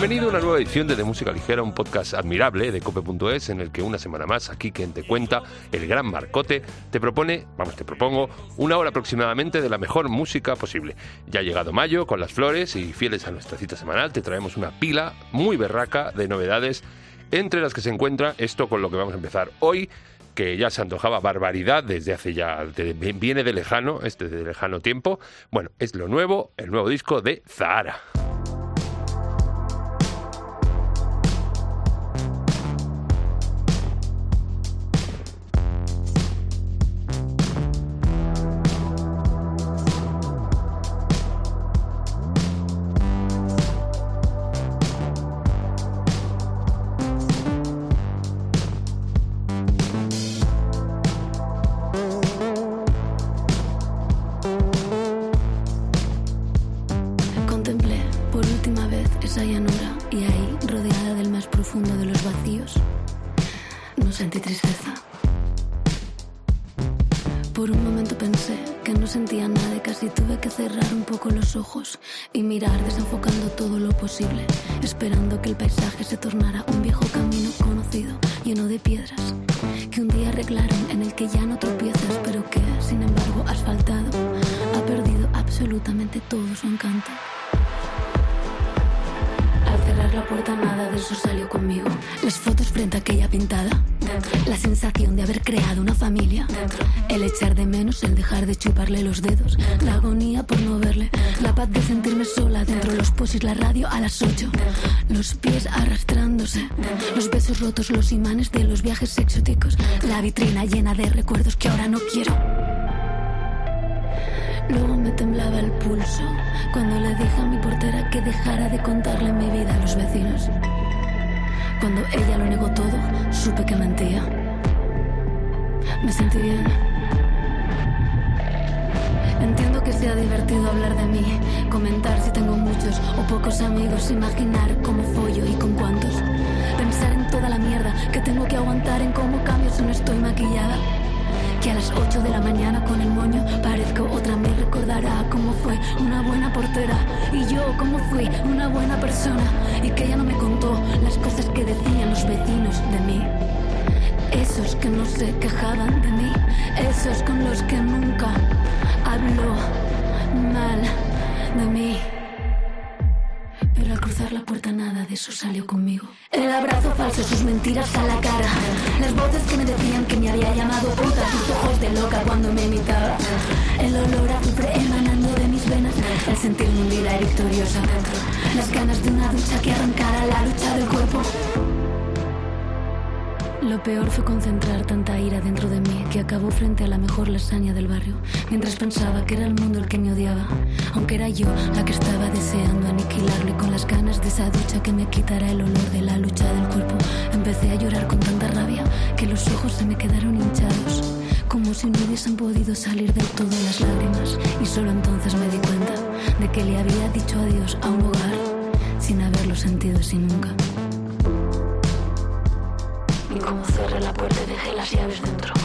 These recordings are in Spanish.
Bienvenido a una nueva edición de De Música Ligera, un podcast admirable de cope.es en el que una semana más aquí quien te cuenta, el gran Marcote, te propone, vamos, te propongo una hora aproximadamente de la mejor música posible. Ya ha llegado mayo con las flores y fieles a nuestra cita semanal te traemos una pila muy berraca de novedades entre las que se encuentra esto con lo que vamos a empezar hoy que ya se antojaba barbaridad desde hace ya, viene de lejano, este de lejano tiempo. Bueno, es lo nuevo, el nuevo disco de Zahara. En el que ya no tropiezas, pero que, sin embargo, asfaltado, ha perdido absolutamente todo su encanto la puerta nada de eso salió conmigo. Las fotos frente a aquella pintada. La sensación de haber creado una familia. Dentro. El echar de menos, el dejar de chuparle los dedos. La agonía por no verle. La paz de sentirme sola dentro. Los posis, la radio a las 8. Los pies arrastrándose. Los besos rotos, los imanes de los viajes exóticos. La vitrina llena de recuerdos que ahora no quiero. Luego me temblaba el pulso cuando le dije a mi portera que dejara de contarle mi vida a los vecinos. Cuando ella lo negó todo, supe que mentía. Me sentí bien. Entiendo que sea divertido hablar de mí, comentar si tengo muchos o pocos amigos, imaginar cómo follo y con cuántos. Pensar en toda la mierda que tengo que aguantar, en cómo cambio si no estoy maquillada que a las 8 de la mañana con el moño parezco otra me recordará cómo fue una buena portera y yo cómo fui una buena persona y que ella no me contó las cosas que decían los vecinos de mí. Esos que no se quejaban de mí, esos con los que nunca habló mal de mí. Cruzar la puerta nada de eso salió conmigo. El abrazo falso, sus mentiras a la cara. Las voces que me decían que me había llamado puta, sus ojos de loca cuando me imitaba. El olor a azufre emanando de mis venas. El sentirme hundida y victoriosa. Las ganas de una ducha que arrancara la lucha del cuerpo. Lo peor fue concentrar tanta ira acabó frente a la mejor lasaña del barrio, mientras pensaba que era el mundo el que me odiaba, aunque era yo la que estaba deseando aniquilarlo con las ganas de esa ducha que me quitara el olor de la lucha del cuerpo, empecé a llorar con tanta rabia que los ojos se me quedaron hinchados, como si no hubiesen podido salir del todo las lágrimas, y solo entonces me di cuenta de que le había dicho adiós a un hogar sin haberlo sentido así nunca. Y como cerré la puerta y dejé las llaves dentro,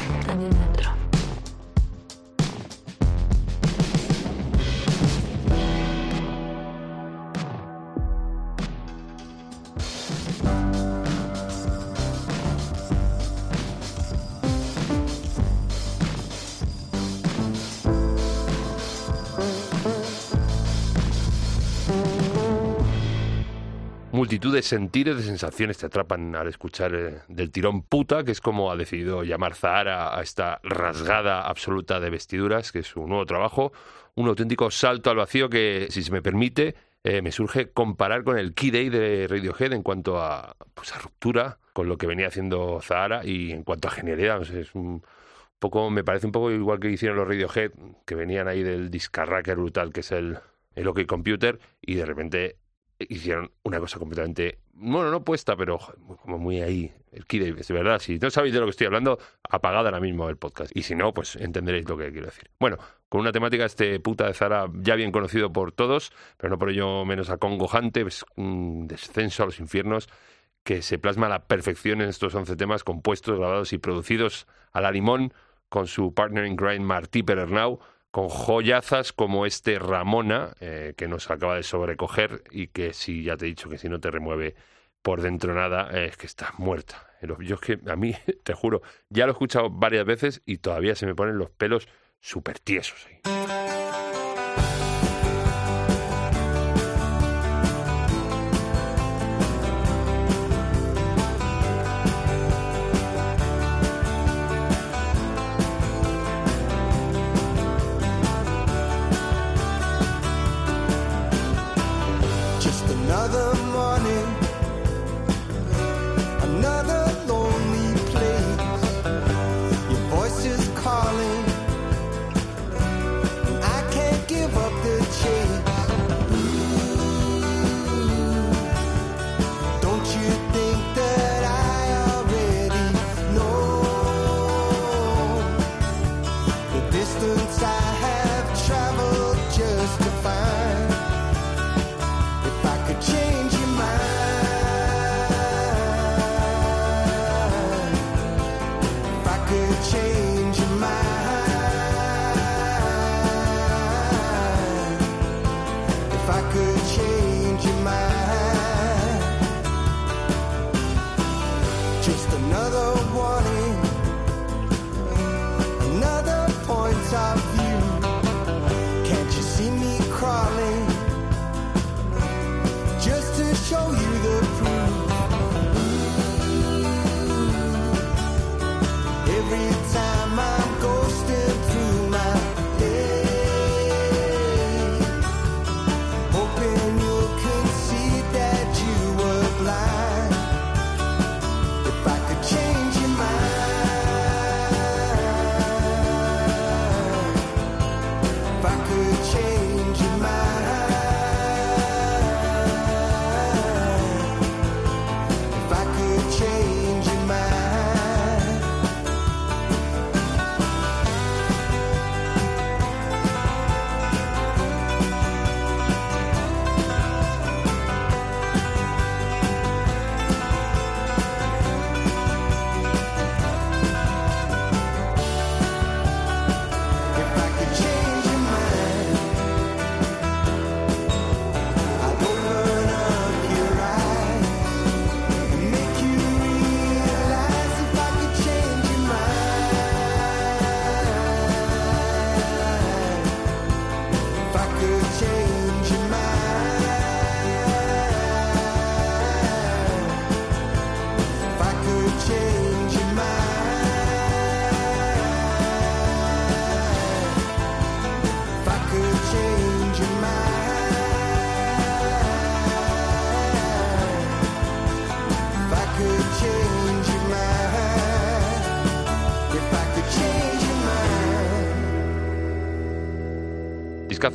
sentires, de sensaciones te atrapan al escuchar eh, del tirón puta, que es como ha decidido llamar Zahara a esta rasgada absoluta de vestiduras, que es su nuevo trabajo, un auténtico salto al vacío que, si se me permite, eh, me surge comparar con el Key Day de Radiohead en cuanto a, pues, a ruptura con lo que venía haciendo Zahara y en cuanto a genialidad. es un poco, me parece un poco igual que hicieron los Radiohead, que venían ahí del discarracker brutal que es el, el OK Computer y de repente hicieron una cosa completamente, bueno, no puesta, pero como muy ahí, el Kid de verdad. Si no sabéis de lo que estoy hablando, apagad ahora mismo el podcast. Y si no, pues entenderéis lo que quiero decir. Bueno, con una temática este puta de Zara ya bien conocido por todos, pero no por ello menos acongojante, es un descenso a los infiernos que se plasma a la perfección en estos 11 temas compuestos, grabados y producidos a la limón con su partner in crime Martí Perernau, con joyazas como este Ramona, eh, que nos acaba de sobrecoger y que si ya te he dicho que si no te remueve por dentro nada, eh, es que estás muerta. Yo es que a mí, te juro, ya lo he escuchado varias veces y todavía se me ponen los pelos súper tiesos ahí.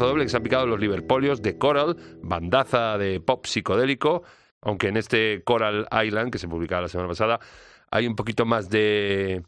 Doble que se han picado los Liverpolios de Coral, bandaza de pop psicodélico, aunque en este Coral Island, que se publicaba la semana pasada, hay un poquito más de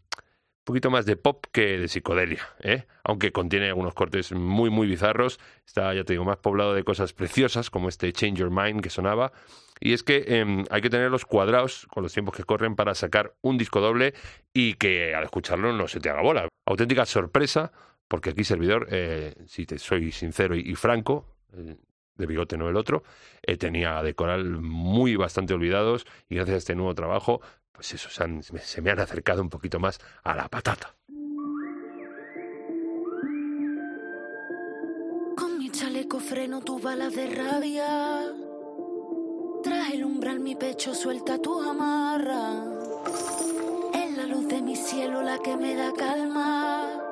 un poquito más de pop que de psicodelia, ¿eh? aunque contiene algunos cortes muy, muy bizarros. Está, ya te digo, más poblado de cosas preciosas, como este Change Your Mind que sonaba. Y es que em, hay que tener los cuadrados con los tiempos que corren para sacar un disco doble y que al escucharlo no se te haga bola. Auténtica sorpresa porque aquí servidor, eh, si te soy sincero y, franco, eh, de bigote no el otro, eh, tenía de coral muy bastante olvidados y gracias a este nuevo trabajo, pues eso, se, se me han acercado un poquito más a la patata. Con mi chaleco freno tu balas de rabia. Tras el umbral mi pecho suelta tu amarra. Es la luz de mi cielo la que me da calma.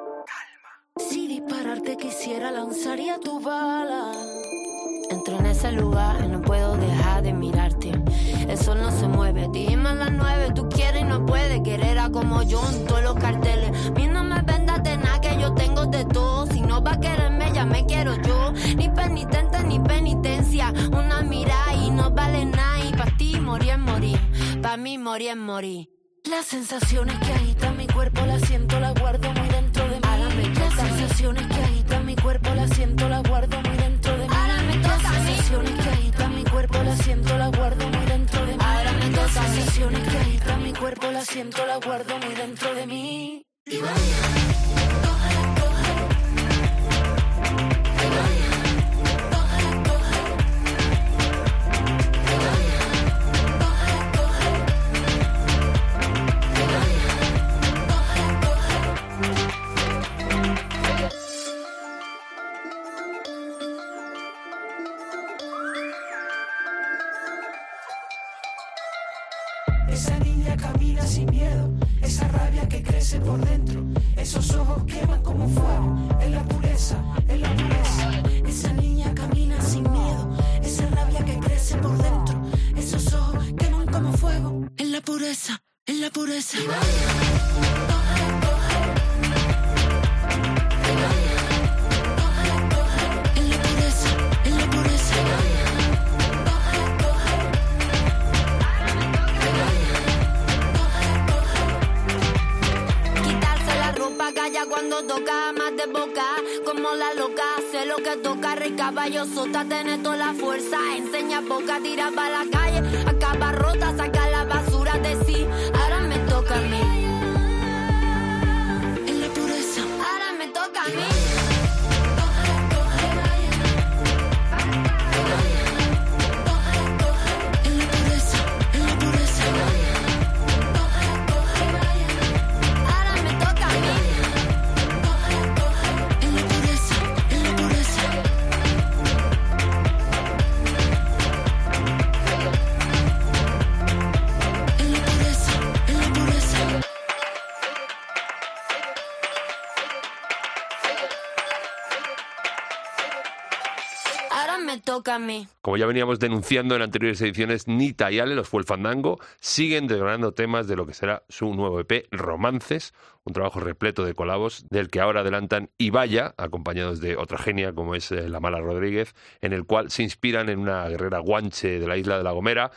Si dispararte quisiera, lanzaría tu bala. Entro en ese lugar y no puedo dejar de mirarte. El sol no se mueve, dime a las nueve. Tú quieres y no puedes querer a como yo en todos los carteles. Mi no me vendas de nada que yo tengo de todo. Si no va a quererme, ya me quiero yo. Ni penitente ni penitencia. Una mirada y no vale nada. Y para ti morir es morir. Para mí morir es morir. Las sensaciones que agitan mi cuerpo las siento, las guardo muy dentro de mí. Las sensaciones que agitan mi cuerpo las siento, las guardo muy dentro de mí. Las sensaciones que agitan mi cuerpo las siento, las guardo muy dentro de mí. Las sensaciones que agitan mi cuerpo las siento, las guardo muy dentro de mí. Y vaya, camina sin miedo, esa rabia que crece por dentro, esos ojos queman como fuego, en la pureza, en la pureza. Esa niña camina sin miedo, esa rabia que crece por dentro, esos ojos queman como fuego, en la pureza, en la pureza. Y vaya. Caballo sota, tiene toda la fuerza, enseña boca, tira para la calle, acaba rota, saca Como ya veníamos denunciando en anteriores ediciones, Nita y Ale, los Fue el Fandango, siguen desgranando temas de lo que será su nuevo EP, Romances, un trabajo repleto de colabos, del que ahora adelantan Y Vaya, acompañados de otra genia como es eh, La Mala Rodríguez, en el cual se inspiran en una guerrera guanche de la isla de La Gomera,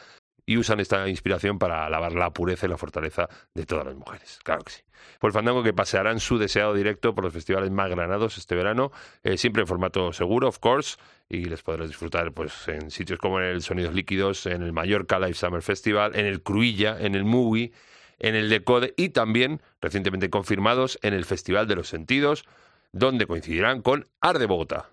y usan esta inspiración para alabar la pureza y la fortaleza de todas las mujeres. Claro que sí. El fandango que pasearán su deseado directo por los festivales más granados este verano, eh, siempre en formato seguro, of course, y les podrás disfrutar pues en sitios como en el Sonidos Líquidos, en el Mallorca Live Summer Festival, en el Cruilla, en el Movie, en el Decode y también recientemente confirmados en el Festival de los Sentidos, donde coincidirán con Arde Bogotá.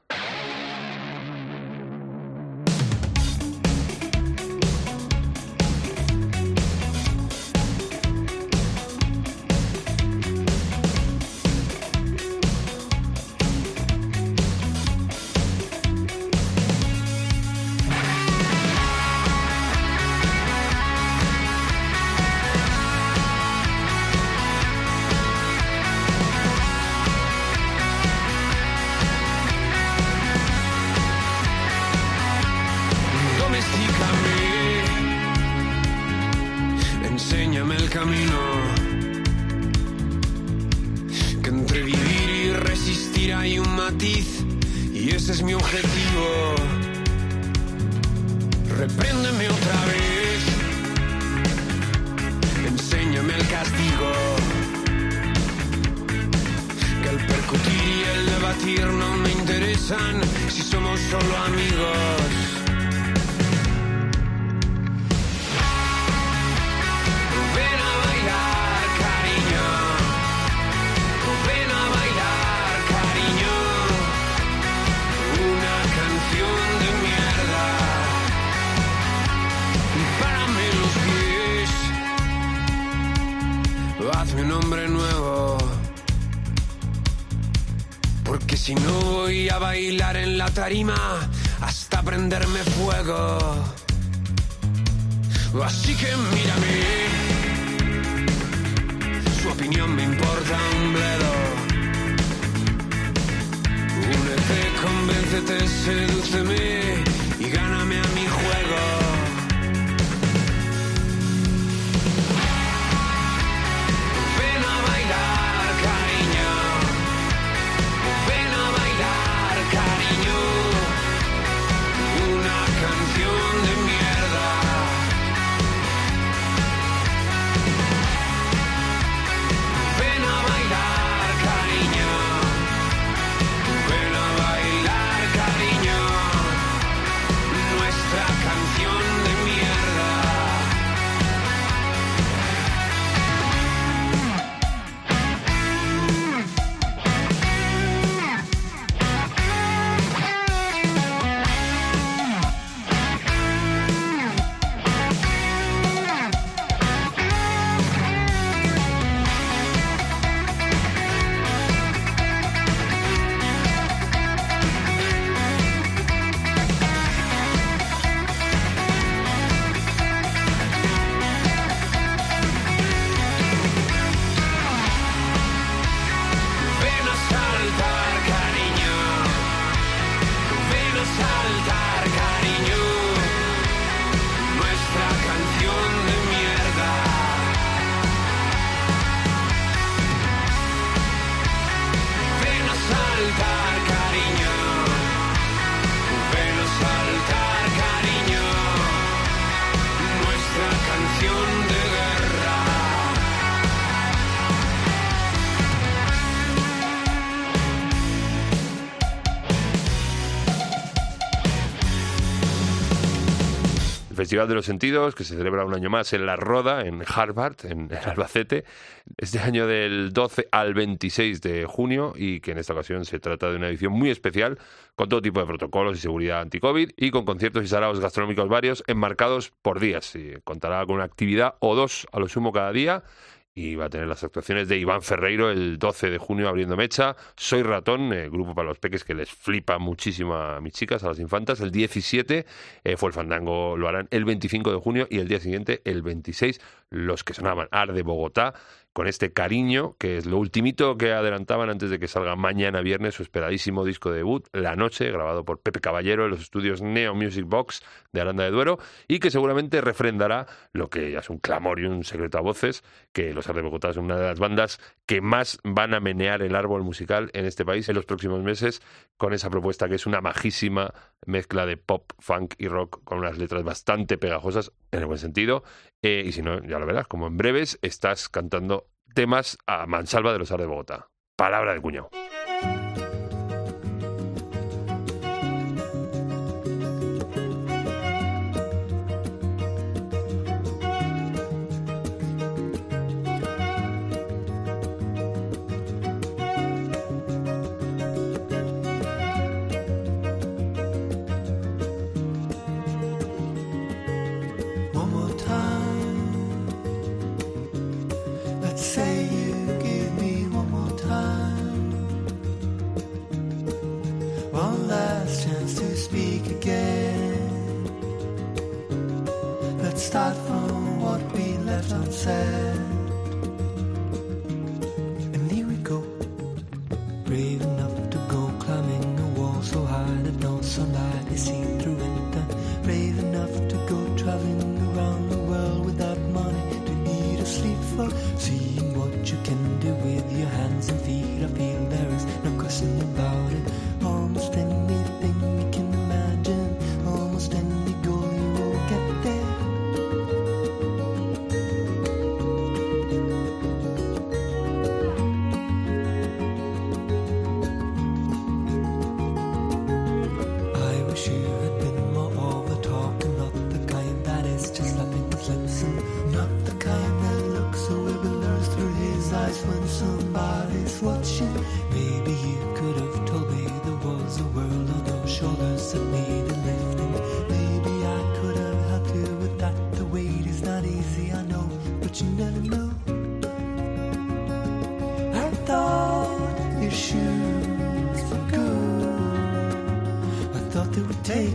Hasta prenderme fuego. Así que mírame, su opinión me importa un bledo. Únete, convéncete, sedúceme y gáname a mi juego. Festival de los Sentidos, que se celebra un año más en La Roda, en Harvard, en, Albacete, este año del 12 al 26 de junio, y que en esta ocasión se trata de una edición muy especial, con todo tipo de protocolos y seguridad anti-COVID, y con conciertos y saraos gastronómicos varios, enmarcados por días. Y contará con una actividad o dos a lo sumo cada día y va a tener las actuaciones de Iván Ferreiro el 12 de junio abriendo mecha. Soy Ratón, el grupo para los peques que les flipa muchísimo a mis chicas, a las infantas. El 17 eh, fue el fandango, lo harán el 25 de junio y el día siguiente, el 26, los que sonaban Ar de Bogotá con este cariño, que es lo ultimito que adelantaban antes de que salga mañana viernes su esperadísimo disco de debut, La Noche, grabado por Pepe Caballero en los estudios Neo Music Box de Aranda de Duero, y que seguramente refrendará lo que ya es un clamor y un secreto a voces, que Los Arde Bogotá es una de las bandas que más van a menear el árbol musical en este país en los próximos meses, con esa propuesta que es una majísima mezcla de pop, funk y rock, con unas letras bastante pegajosas, en el buen sentido, eh, y si no, ya lo verás, como en breves estás cantando temas a mansalva de los Ar de Bogotá. Palabra de cuñado.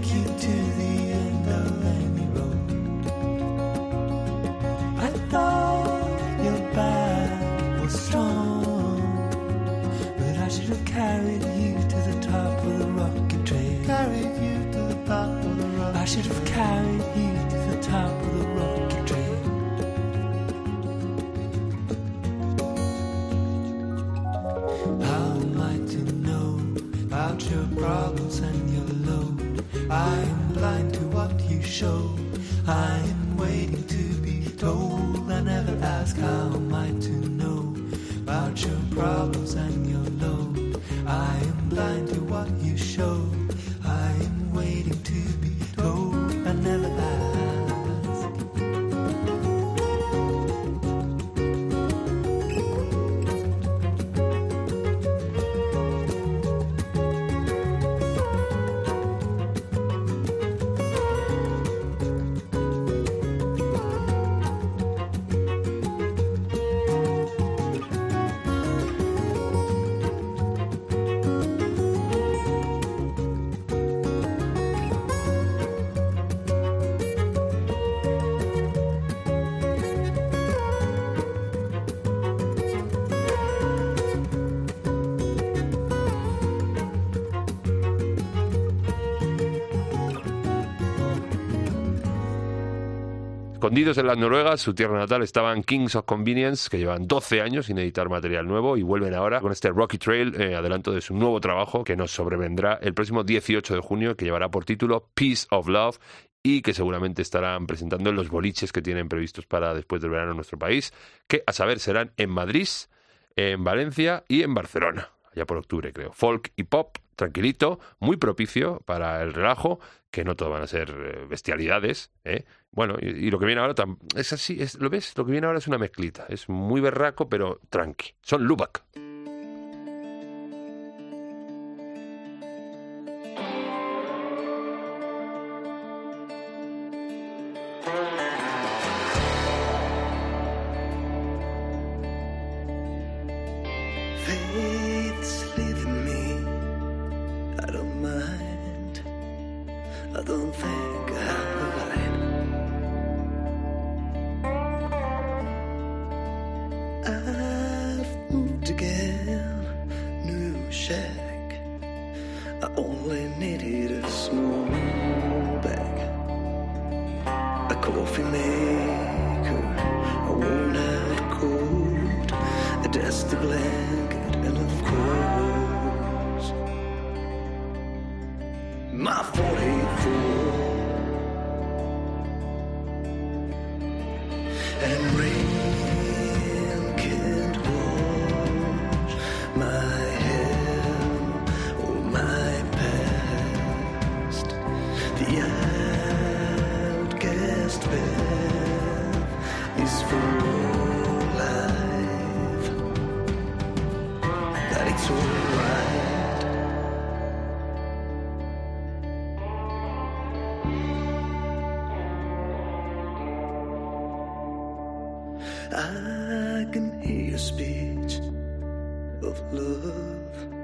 take you to the end of any road. I'm blind to what you show. I'm waiting to be told. I never ask how Escondidos en las Noruegas, su tierra natal, estaban Kings of Convenience, que llevan 12 años sin editar material nuevo y vuelven ahora con este Rocky Trail, eh, adelanto de su nuevo trabajo que nos sobrevendrá el próximo 18 de junio, que llevará por título Peace of Love y que seguramente estarán presentando en los boliches que tienen previstos para después del verano en nuestro país, que a saber serán en Madrid, en Valencia y en Barcelona, ya por octubre creo. Folk y pop tranquilito, muy propicio para el relajo, que no todo van a ser eh, bestialidades, ¿eh? Bueno, y, lo que viene ahora es así, es, ¿lo ves? Lo que viene ahora es una mezclita, es muy berraco, pero tranqui. Son Lubak. I can hear your speech of love,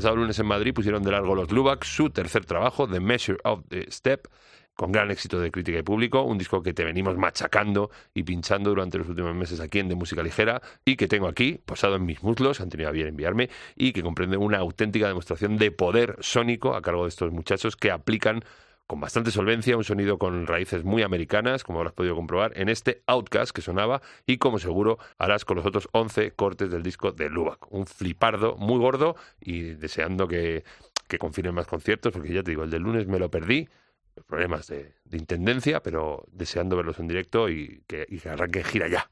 pasado lunes en Madrid pusieron de largo los Lubak su tercer trabajo, The Measure of the Step, con gran éxito de crítica y público, un disco que te venimos machacando y pinchando durante los últimos meses aquí en De Música Ligera y que tengo aquí, posado en mis muslos, han tenido a bien enviarme, y que comprende una auténtica demostración de poder sónico a cargo de estos muchachos que aplican con bastante solvencia, un sonido con raíces muy americanas, como habrás podido comprobar, en este Outcast que sonaba y como seguro harás con los otros 11 cortes del disco de Lubak. Un flipardo muy gordo y deseando que, que confirmen más conciertos, porque ya te digo, el del lunes me lo perdí, problemas de, de intendencia, pero deseando verlos en directo y que, y que arranquen gira ya.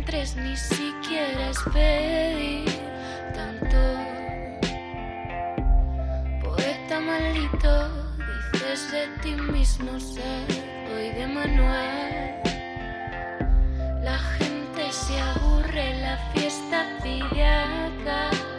Te centres ni siquiera es pedir tanto. Poeta maldito, dices de ti mismo ser hoy de manual. La gente se aburre, la fiesta. Tal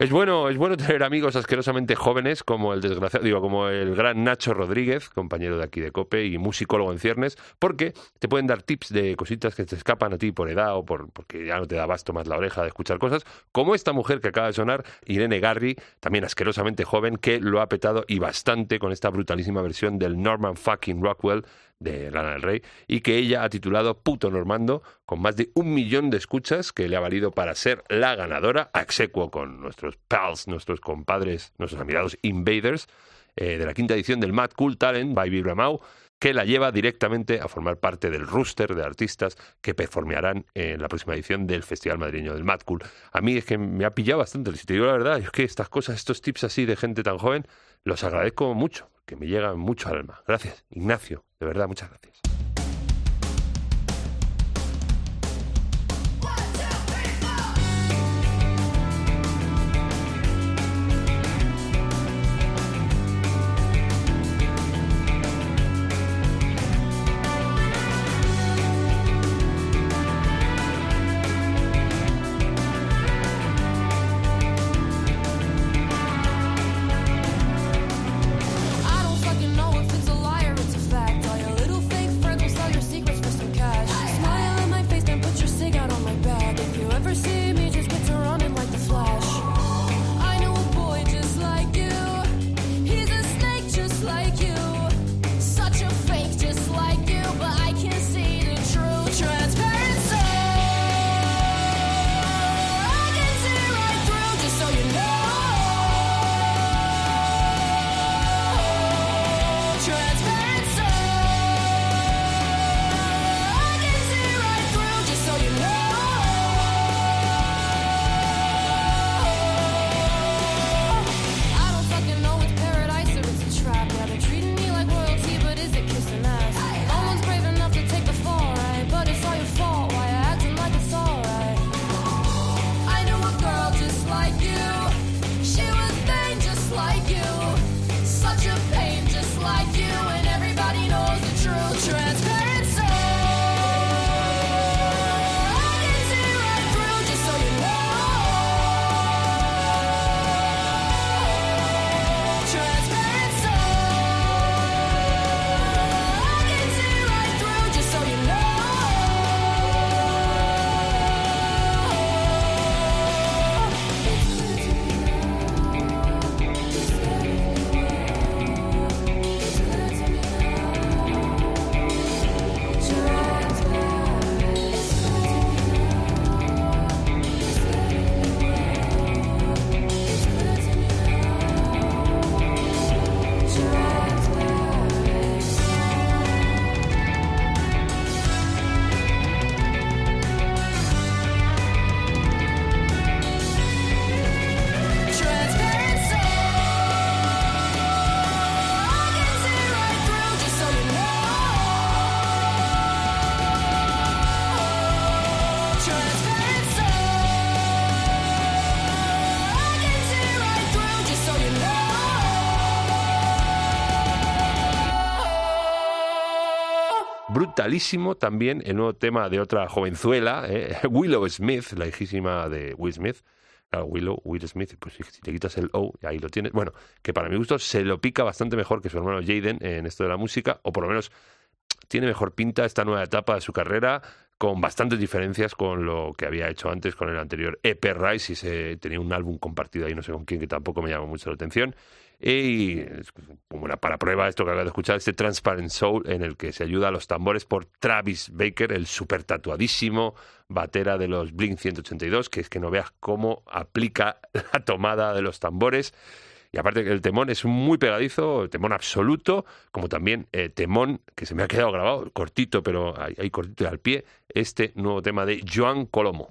Es bueno, es bueno tener amigos asquerosamente jóvenes como el desgraciado, digo, como el gran Nacho Rodríguez, compañero de aquí de Cope y musicólogo en ciernes, porque te pueden dar tips de cositas que te escapan a ti por edad o por porque ya no te da basto más la oreja de escuchar cosas, como esta mujer que acaba de sonar, Irene Garry, también asquerosamente joven, que lo ha petado y bastante con esta brutalísima versión del Norman fucking Rockwell de Lana del Rey y que ella ha titulado Puto Normando con más de un millón de escuchas que le ha valido para ser la ganadora a execuo con nuestros pals, nuestros compadres, nuestros admirados Invaders eh, de la quinta edición del Mad Cool Talent by Vibramau que la lleva directamente a formar parte del rooster de artistas que performearán en la próxima edición del Festival Madrileño del Mad Cool. A mí es que me ha pillado bastante, si te digo la verdad, es que estas cosas, estos tips así de gente tan joven, los agradezco mucho, que me llegan mucho al alma. Gracias, Ignacio, de verdad, muchas gracias. Brutalísimo también el nuevo tema de otra jovenzuela, eh, Willow Smith, la hijísima de Will Smith. Claro, Willow, Will Smith, pues si le quitas el O, ahí lo tienes. Bueno, que para mi gusto se lo pica bastante mejor que su hermano Jaden en esto de la música, o por lo menos tiene mejor pinta esta nueva etapa de su carrera, con bastantes diferencias con lo que había hecho antes con el anterior EP Rise, y se tenía un álbum compartido ahí, no sé con quién, que tampoco me llamó mucho la atención. Y como una para prueba esto que acabo de escuchar, este Transparent Soul, en el que se ayuda a los tambores por Travis Baker, el super tatuadísimo batera de los Blink 182, que es que no veas cómo aplica la tomada de los tambores. Y aparte que el temón es muy pegadizo, temón absoluto, como también eh, temón que se me ha quedado grabado, cortito, pero ahí, ahí cortito y al pie, este nuevo tema de Joan Colomo.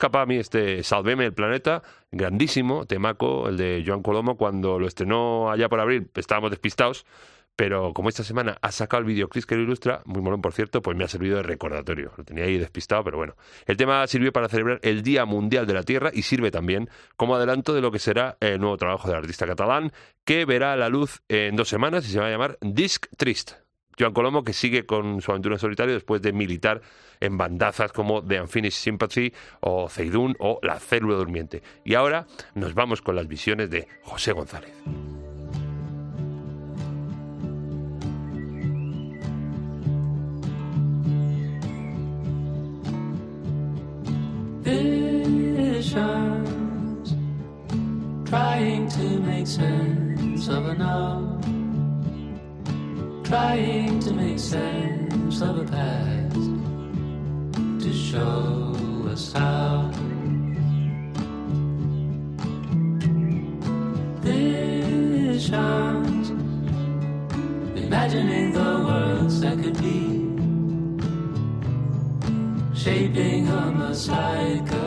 Me voy a escapar a mí este Salveme el planeta, grandísimo, temaco, el de Joan Colomo, cuando lo estrenó allá por abril, estábamos despistados, pero como esta semana ha sacado el videoclip que lo ilustra, muy molón por cierto, pues me ha servido de recordatorio. Lo tenía ahí despistado, pero bueno. El tema sirvió para celebrar el Día Mundial de la Tierra y sirve también como adelanto de lo que será el nuevo trabajo del artista catalán, que verá la luz en dos semanas y se va a llamar Disc Trist. Joan Colomo, que sigue con su aventura en solitario después de militar en bandazas como The Unfinished Sympathy o Ceidún o La Célula Durmiente. Y ahora nos vamos con las visiones de José González. visions, trying to make sense of now. Trying to make sense of a past to show us how. This Visions, imagining the worlds that could be, shaping a mosaic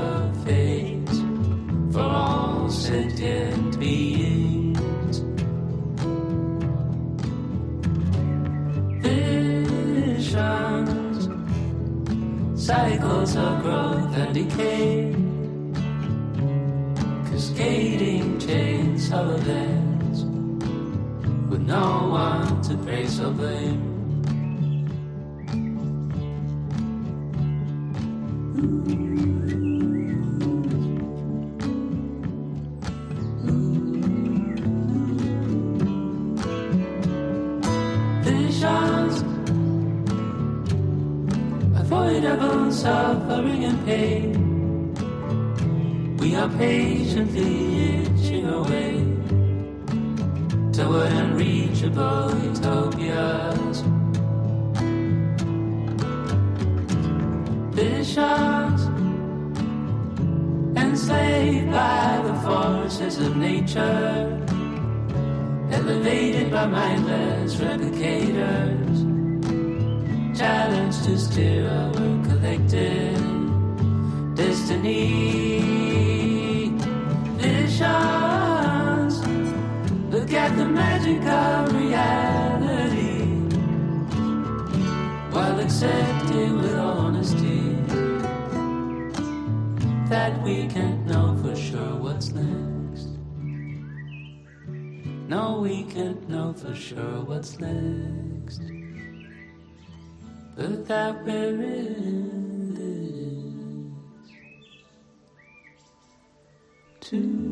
decay, cascading chains of events with no one to praise or blame. Elevated by mindless replicators, challenged to steer our collective destiny. Visions, look at the magic of reality. While accepting with honesty that we can't No, we can't know for sure what's next. But that we're in this together.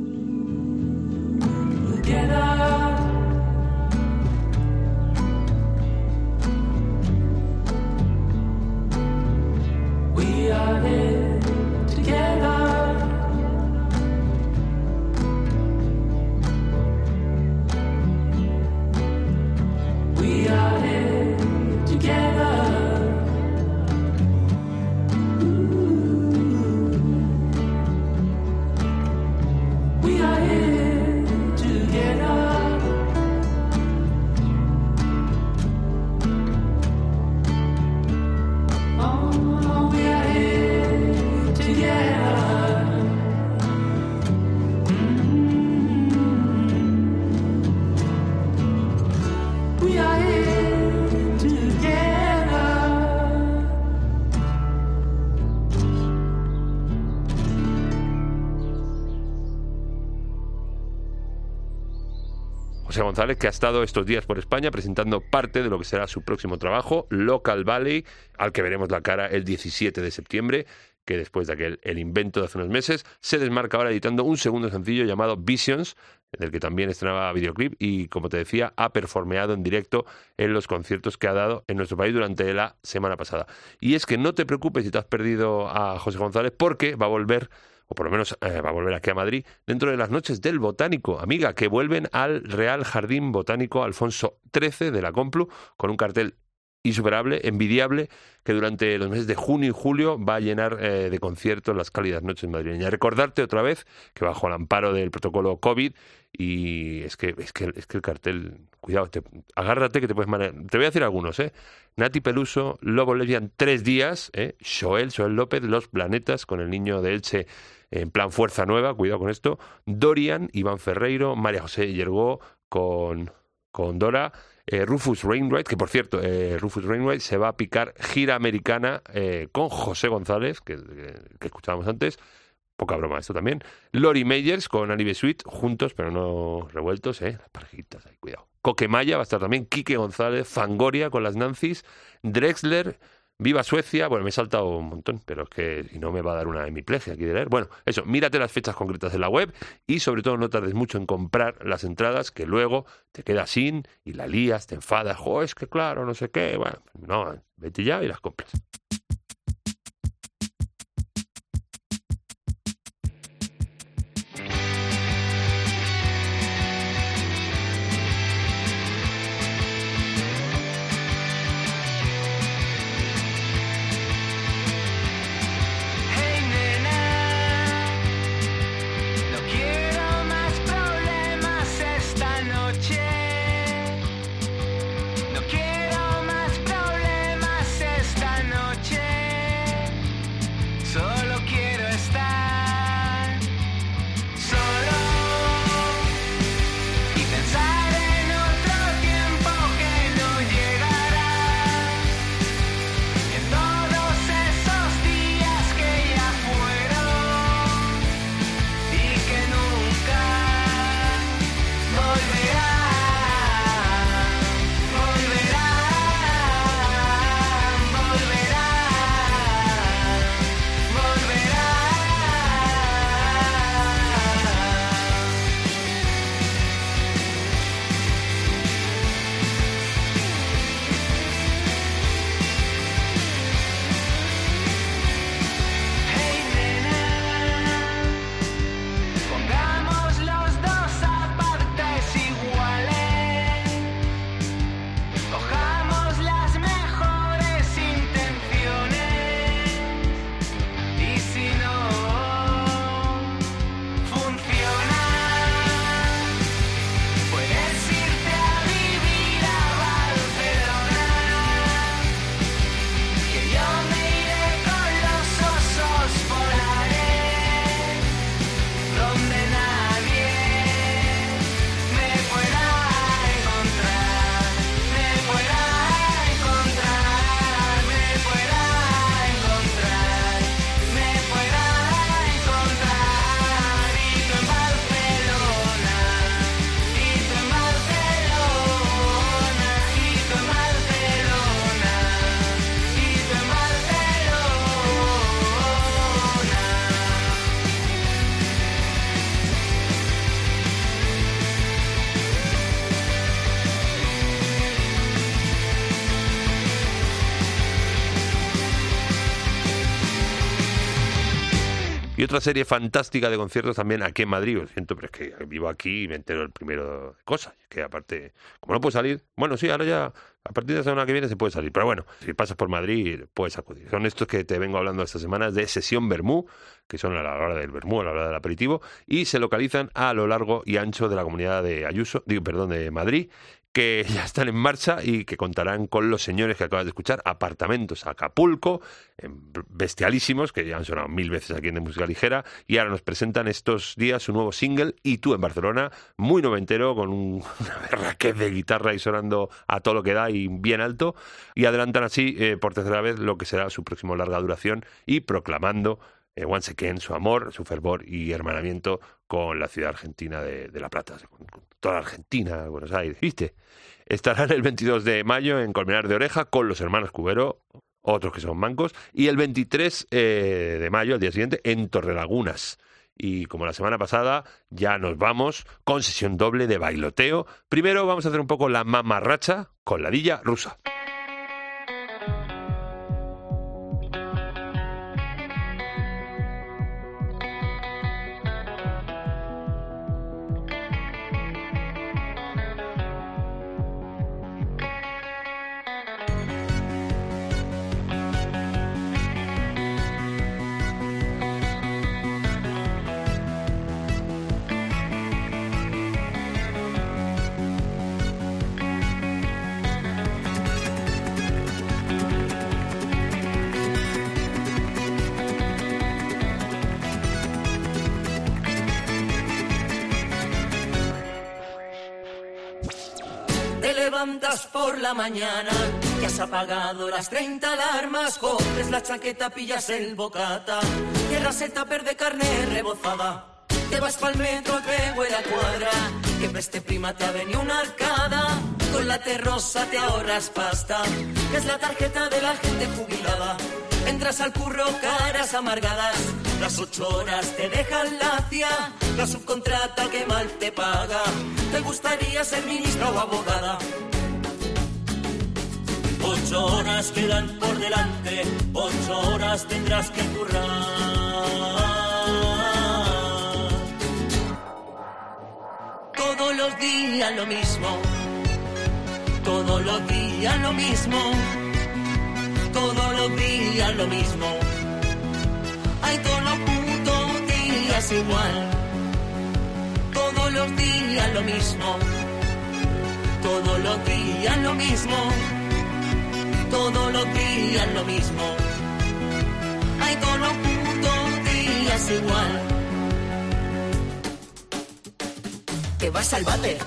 González, que ha estado estos días por España presentando parte de lo que será su próximo trabajo, Local Valley, al que veremos la cara el 17 de septiembre, que después de aquel el invento de hace unos meses, se desmarca ahora editando un segundo sencillo llamado Visions, en el que también estrenaba videoclip y, como te decía, ha performeado en directo en los conciertos que ha dado en nuestro país durante la semana pasada. Y es que no te preocupes si te has perdido a José González, porque va a volver o por lo menos eh, va a volver aquí a Madrid, dentro de las noches del Botánico, amiga, que vuelven al Real Jardín Botánico Alfonso XIII de la Complu, con un cartel insuperable, envidiable, que durante los meses de junio y julio va a llenar eh, de conciertos las cálidas noches madrileñas. Recordarte otra vez que bajo el amparo del protocolo COVID, y es que, es que, es que el cartel, cuidado, te- agárrate que te puedes manejar. Te voy a decir algunos, ¿eh? Nati Peluso, Lobo Lesbian, tres días, ¿eh? Joel, Joel López, Los Planetas, con el niño de Elche en plan Fuerza Nueva, cuidado con esto. Dorian, Iván Ferreiro, María José Yergó con, con Dora. eh, Rufus Rainwright, que por cierto, eh, Rufus Rainwright se va a picar gira americana eh, con José González, que, que- que escuchábamos antes. Poca broma esto también. Lori Meyers con Annie Sweet, juntos pero no revueltos, ¿eh? Las parejitas, ahí, cuidado. Coquemaya va a estar también. Quique González, Fangoria con las Nancy's, Drexler, Viva Suecia. Bueno, me he saltado un montón, pero es que no me va a dar una hemiplegia aquí de leer. Bueno, eso, mírate las fechas concretas de la web y sobre todo no tardes mucho en comprar las entradas que luego te quedas sin y la lías, te enfadas. Jo, es que claro, no sé qué. Bueno, no, vete ya y las compras. Otra serie fantástica de conciertos también aquí en Madrid. Lo siento, pero es que vivo aquí y me entero el primero de cosas. Que aparte, como no puedo salir, bueno, sí, ahora ya a partir de la semana que viene se puede salir. Pero bueno, si pasas por Madrid, puedes acudir. Son estos que te vengo hablando estas semanas de Sesión Bermú, que son a la hora del Bermú, a la hora del aperitivo, y se localizan a lo largo y ancho de la comunidad de Ayuso, digo, perdón, de Madrid que ya están en marcha y que contarán con los señores que acabas de escuchar, Apartamentos Acapulco, em, bestialísimos, que ya han sonado mil veces aquí en De Música Ligera, y ahora nos presentan estos días su nuevo single, Y tú en Barcelona, muy noventero, con un, una de guitarra y sonando a todo lo que da y bien alto, y adelantan así eh, por tercera vez lo que será su próximo larga duración y proclamando eh, once again su amor, su fervor y hermanamiento con la ciudad argentina de, La Plata, con, toda la Argentina, Buenos Aires, ¿viste? Estarán el 22 de mayo en Colmenar de Oreja con los hermanos Cubero, otros que son mancos, y el 23 eh, de mayo, al día siguiente, en Torrelagunas. Y como la semana pasada, ya nos vamos con sesión doble de bailoteo. Primero vamos a hacer un poco la mamarracha con ladilla rusa. Mañana, ya has apagado las 30 alarmas, coges la chaqueta, pillas el bocata, cierras el tupper de carne rebozada. Te vas pa'l metro que huele a cuadra, que preste prima te ha venido una arcada, con la terrosa te ahorras pasta, que es la tarjeta de la gente jubilada. Entras al curro, caras amargadas, las ocho horas te dejan lacia, la subcontrata que mal te paga. ¿Te gustaría ser ministra o abogada? Ocho horas quedan por delante, ocho horas tendrás que currar. Todos los días lo mismo, todos los días lo mismo, todos los días lo mismo. Hay todos los putos días igual, todos los días lo mismo, todos los días lo mismo, todos los días lo mismo. Hay todos los putos días igual. Te vas al váter,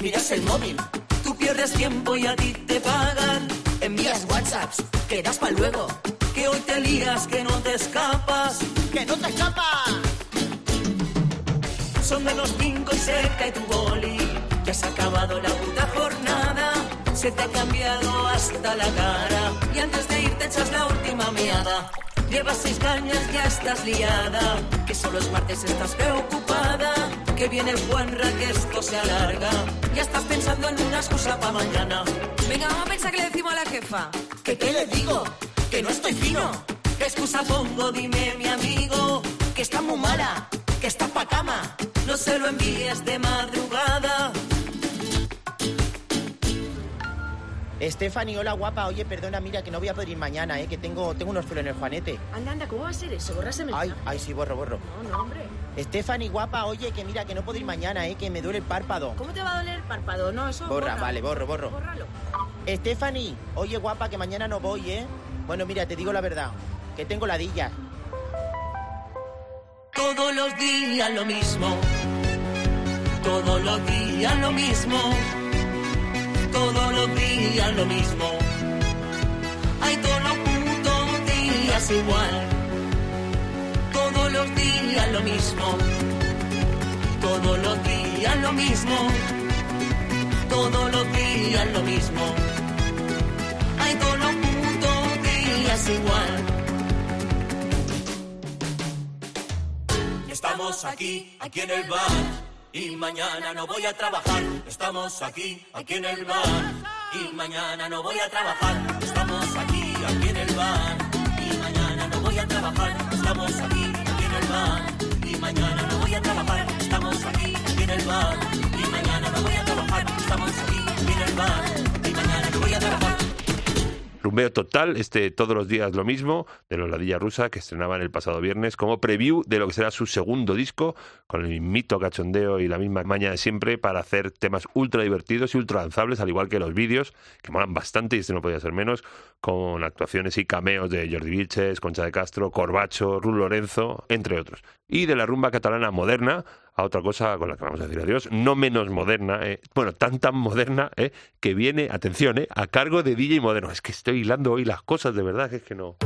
miras el móvil, tú pierdes tiempo y a ti te pagan. Envías WhatsApps, quedas para luego, que hoy te lías, que no te escapas. ¡Que no te escapas! Son de los cinco y se cae tu boli. Ya se ha acabado la puta jornada. Se te ha cambiado hasta la cara. Y antes de irte echas la última meada. Llevas seis cañas, ya estás liada. Que solo es martes, estás preocupada. Que viene el Juanra, que esto se alarga. Ya estás pensando en una excusa para mañana. Venga, vamos a pensar que le decimos a la jefa. ¿Que qué le digo? Que no estoy fino. ¿Qué excusa pongo? Dime, mi amigo. Que está muy mala, que está pa' cama. No se lo envíes de madrugada. Stephanie, hola guapa. Oye, perdona, mira que no voy a poder ir mañana, ¿eh? Que tengo, tengo unos pelos en el juanete. Anda, anda, ¿cómo va a ser eso? Borráseme. Ay, ay, sí, borro, borro. No, no, hombre. Stephanie, guapa, oye, que mira que no puedo ir mañana, ¿eh? Que me duele el párpado. ¿Cómo te va a doler el párpado? No, eso Borra, vale, borro, borro. Bórralo. Stephanie, oye, guapa, que mañana no voy, ¿eh? Bueno, mira, te digo la verdad. Que tengo ladillas. Todos los días lo mismo. Todos los días lo mismo. Todos los días lo mismo. Hay todos los putos días igual. Todos los días lo mismo. Todos los días lo mismo. Todos los días lo mismo. Hay todos los putos días igual. Estamos aquí, aquí en el bar. Y mañana no voy a trabajar. Estamos aquí, aquí en el bar. Y mañana no voy a trabajar. Estamos aquí, aquí en el bar. Y mañana no voy a trabajar. Estamos aquí, aquí en el bar. Y mañana no voy a trabajar, estamos aquí en el bar. Y mañana no voy a trabajar, estamos aquí en el bar. Y mañana no voy a trabajar. Rumbeo total, este todos los días lo mismo, de los Ladilla Rusa, que estrenaban el pasado viernes, como preview de lo que será su segundo disco, con el mismito cachondeo y la misma maña de siempre, para hacer temas ultra divertidos y ultra danzables, al igual que los vídeos, que molan bastante, y este no podía ser menos, con actuaciones y cameos de Jordi Vilches, Concha de Castro, Corbacho, Rul Lorenzo, entre otros. Y de la rumba catalana moderna, a otra cosa con la que vamos a decir adiós, no menos moderna, eh, bueno, tan tan moderna, eh, que viene, atención, eh, a cargo de DJ Moderno. Es que estoy hilando hoy las cosas, de verdad, que es que no.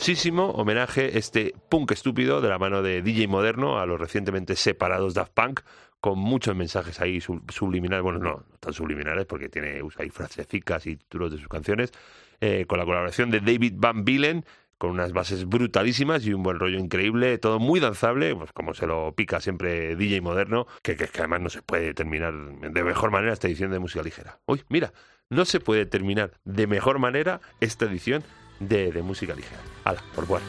Curiosísimo homenaje este punk estúpido de la mano de DJ Moderno a los recientemente separados Daft Punk, con muchos mensajes ahí sub- subliminales, bueno, no, no tan subliminales porque tiene usa ahí frasecicas y títulos de sus canciones, eh, con la colaboración de David Van Bilen, con unas bases brutalísimas y un buen rollo increíble, todo muy danzable, pues como se lo pica siempre DJ Moderno, que, que además no se puede terminar de mejor manera esta edición de música ligera. Uy, mira, no se puede terminar de mejor manera esta edición de, de música ligera. Hala, por cual.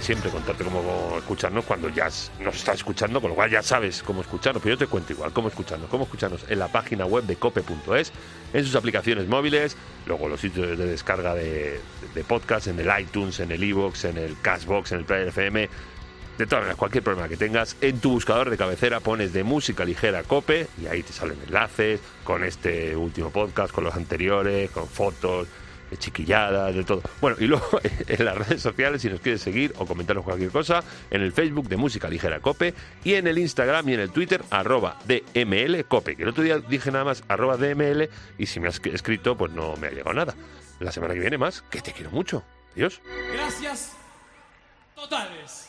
Siempre, contarte cómo escucharnos cuando ya nos estás escuchando, con lo cual ya sabes cómo escucharnos, pero yo te cuento igual cómo escucharnos, cómo escucharnos en la página web de cope.es, en sus aplicaciones móviles, luego los sitios de descarga de, de podcast, en el iTunes, en el iVoox, en el Cashbox, en el Player FM, de todas maneras, cualquier problema que tengas, en tu buscador de cabecera pones de música ligera cope y ahí te salen enlaces con este último podcast, con los anteriores, con fotos, chiquilladas, de todo. Bueno, y luego en las redes sociales, si nos quieres seguir o comentarnos cualquier cosa, en el Facebook de Música Ligera Cope y en el Instagram y en el Twitter, arroba DML Cope, que el otro día dije nada más arroba DML y si me has escrito, pues no me ha llegado nada. La semana que viene más, que te quiero mucho. Adiós. Gracias totales.